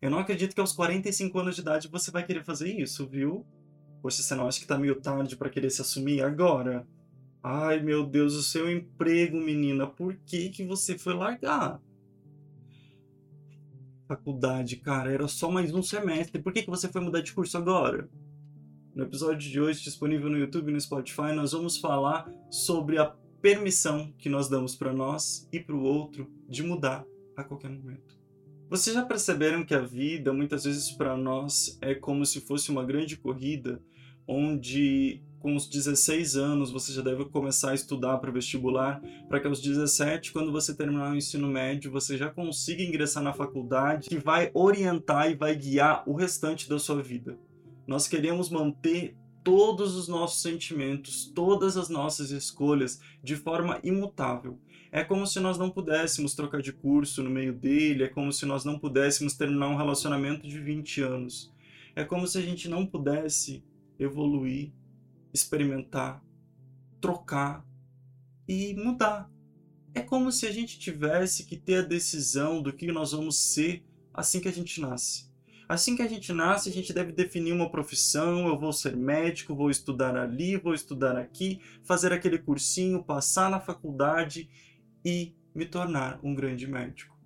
Eu não acredito que aos 45 anos de idade você vai querer fazer isso, viu? Poxa, você não acha que tá meio tarde para querer se assumir agora? Ai, meu Deus, o seu emprego, menina, por que que você foi largar? Faculdade, cara, era só mais um semestre. Por que que você foi mudar de curso agora? No episódio de hoje, disponível no YouTube e no Spotify, nós vamos falar sobre a permissão que nós damos para nós e para o outro de mudar a qualquer momento. Vocês já perceberam que a vida, muitas vezes para nós, é como se fosse uma grande corrida onde com os 16 anos você já deve começar a estudar para o vestibular, para que aos 17, quando você terminar o ensino médio, você já consiga ingressar na faculdade que vai orientar e vai guiar o restante da sua vida. Nós queremos manter todos os nossos sentimentos, todas as nossas escolhas de forma imutável. É como se nós não pudéssemos trocar de curso no meio dele, é como se nós não pudéssemos terminar um relacionamento de 20 anos. É como se a gente não pudesse evoluir, experimentar, trocar e mudar. É como se a gente tivesse que ter a decisão do que nós vamos ser assim que a gente nasce. Assim que a gente nasce, a gente deve definir uma profissão. Eu vou ser médico, vou estudar ali, vou estudar aqui, fazer aquele cursinho, passar na faculdade e me tornar um grande médico.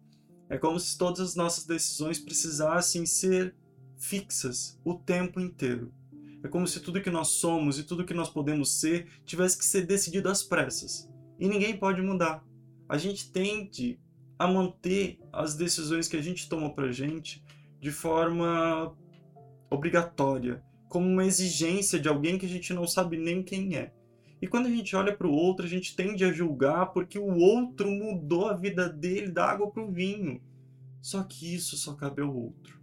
É como se todas as nossas decisões precisassem ser fixas o tempo inteiro. É como se tudo que nós somos e tudo que nós podemos ser tivesse que ser decidido às pressas. E ninguém pode mudar. A gente tende a manter as decisões que a gente toma pra gente de forma obrigatória, como uma exigência de alguém que a gente não sabe nem quem é. E quando a gente olha para o outro, a gente tende a julgar porque o outro mudou a vida dele da água para o vinho. Só que isso só cabe ao outro.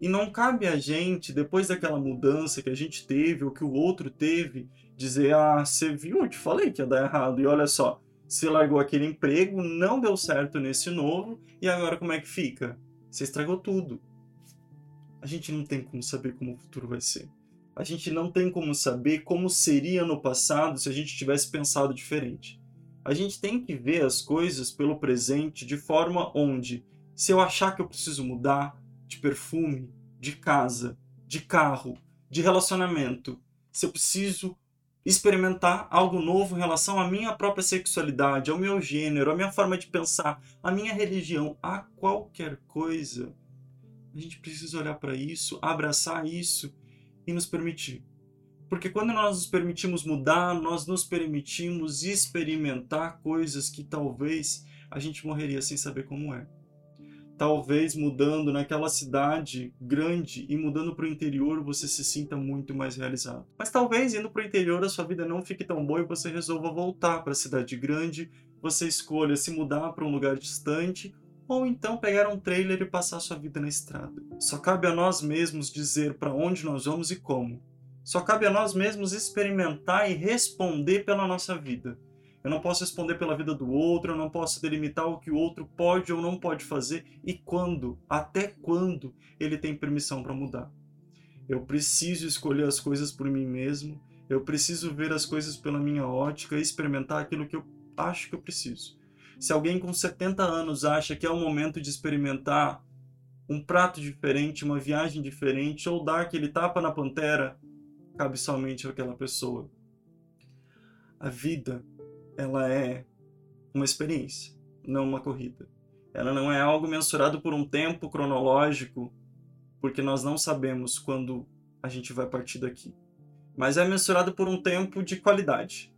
E não cabe a gente, depois daquela mudança que a gente teve ou que o outro teve, dizer: Ah, você viu? Eu te falei que ia dar errado. E olha só, você largou aquele emprego, não deu certo nesse novo, e agora como é que fica? Você estragou tudo a gente não tem como saber como o futuro vai ser. A gente não tem como saber como seria no passado se a gente tivesse pensado diferente. A gente tem que ver as coisas pelo presente de forma onde, se eu achar que eu preciso mudar de perfume, de casa, de carro, de relacionamento, se eu preciso experimentar algo novo em relação à minha própria sexualidade, ao meu gênero, à minha forma de pensar, à minha religião, a qualquer coisa, a gente precisa olhar para isso, abraçar isso e nos permitir. Porque quando nós nos permitimos mudar, nós nos permitimos experimentar coisas que talvez a gente morreria sem saber como é. Talvez mudando naquela cidade grande e mudando para o interior você se sinta muito mais realizado. Mas talvez indo para o interior a sua vida não fique tão boa e você resolva voltar para a cidade grande, você escolha se mudar para um lugar distante ou então pegar um trailer e passar sua vida na estrada. Só cabe a nós mesmos dizer para onde nós vamos e como. Só cabe a nós mesmos experimentar e responder pela nossa vida. Eu não posso responder pela vida do outro, eu não posso delimitar o que o outro pode ou não pode fazer e quando, até quando ele tem permissão para mudar. Eu preciso escolher as coisas por mim mesmo, eu preciso ver as coisas pela minha ótica e experimentar aquilo que eu acho que eu preciso. Se alguém com 70 anos acha que é o momento de experimentar um prato diferente, uma viagem diferente, ou dar aquele tapa na pantera, cabe somente àquela pessoa. A vida, ela é uma experiência, não uma corrida. Ela não é algo mensurado por um tempo cronológico, porque nós não sabemos quando a gente vai partir daqui. Mas é mensurado por um tempo de qualidade.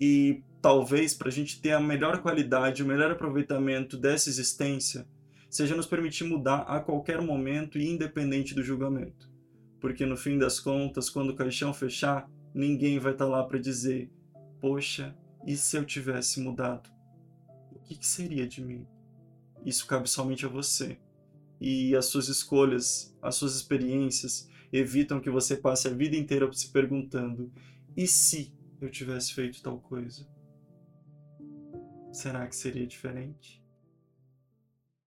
E talvez para a gente ter a melhor qualidade, o melhor aproveitamento dessa existência, seja nos permitir mudar a qualquer momento e independente do julgamento. Porque no fim das contas, quando o caixão fechar, ninguém vai estar tá lá para dizer: Poxa, e se eu tivesse mudado? O que, que seria de mim? Isso cabe somente a você. E as suas escolhas, as suas experiências evitam que você passe a vida inteira se perguntando: e se eu tivesse feito tal coisa? Será que seria diferente?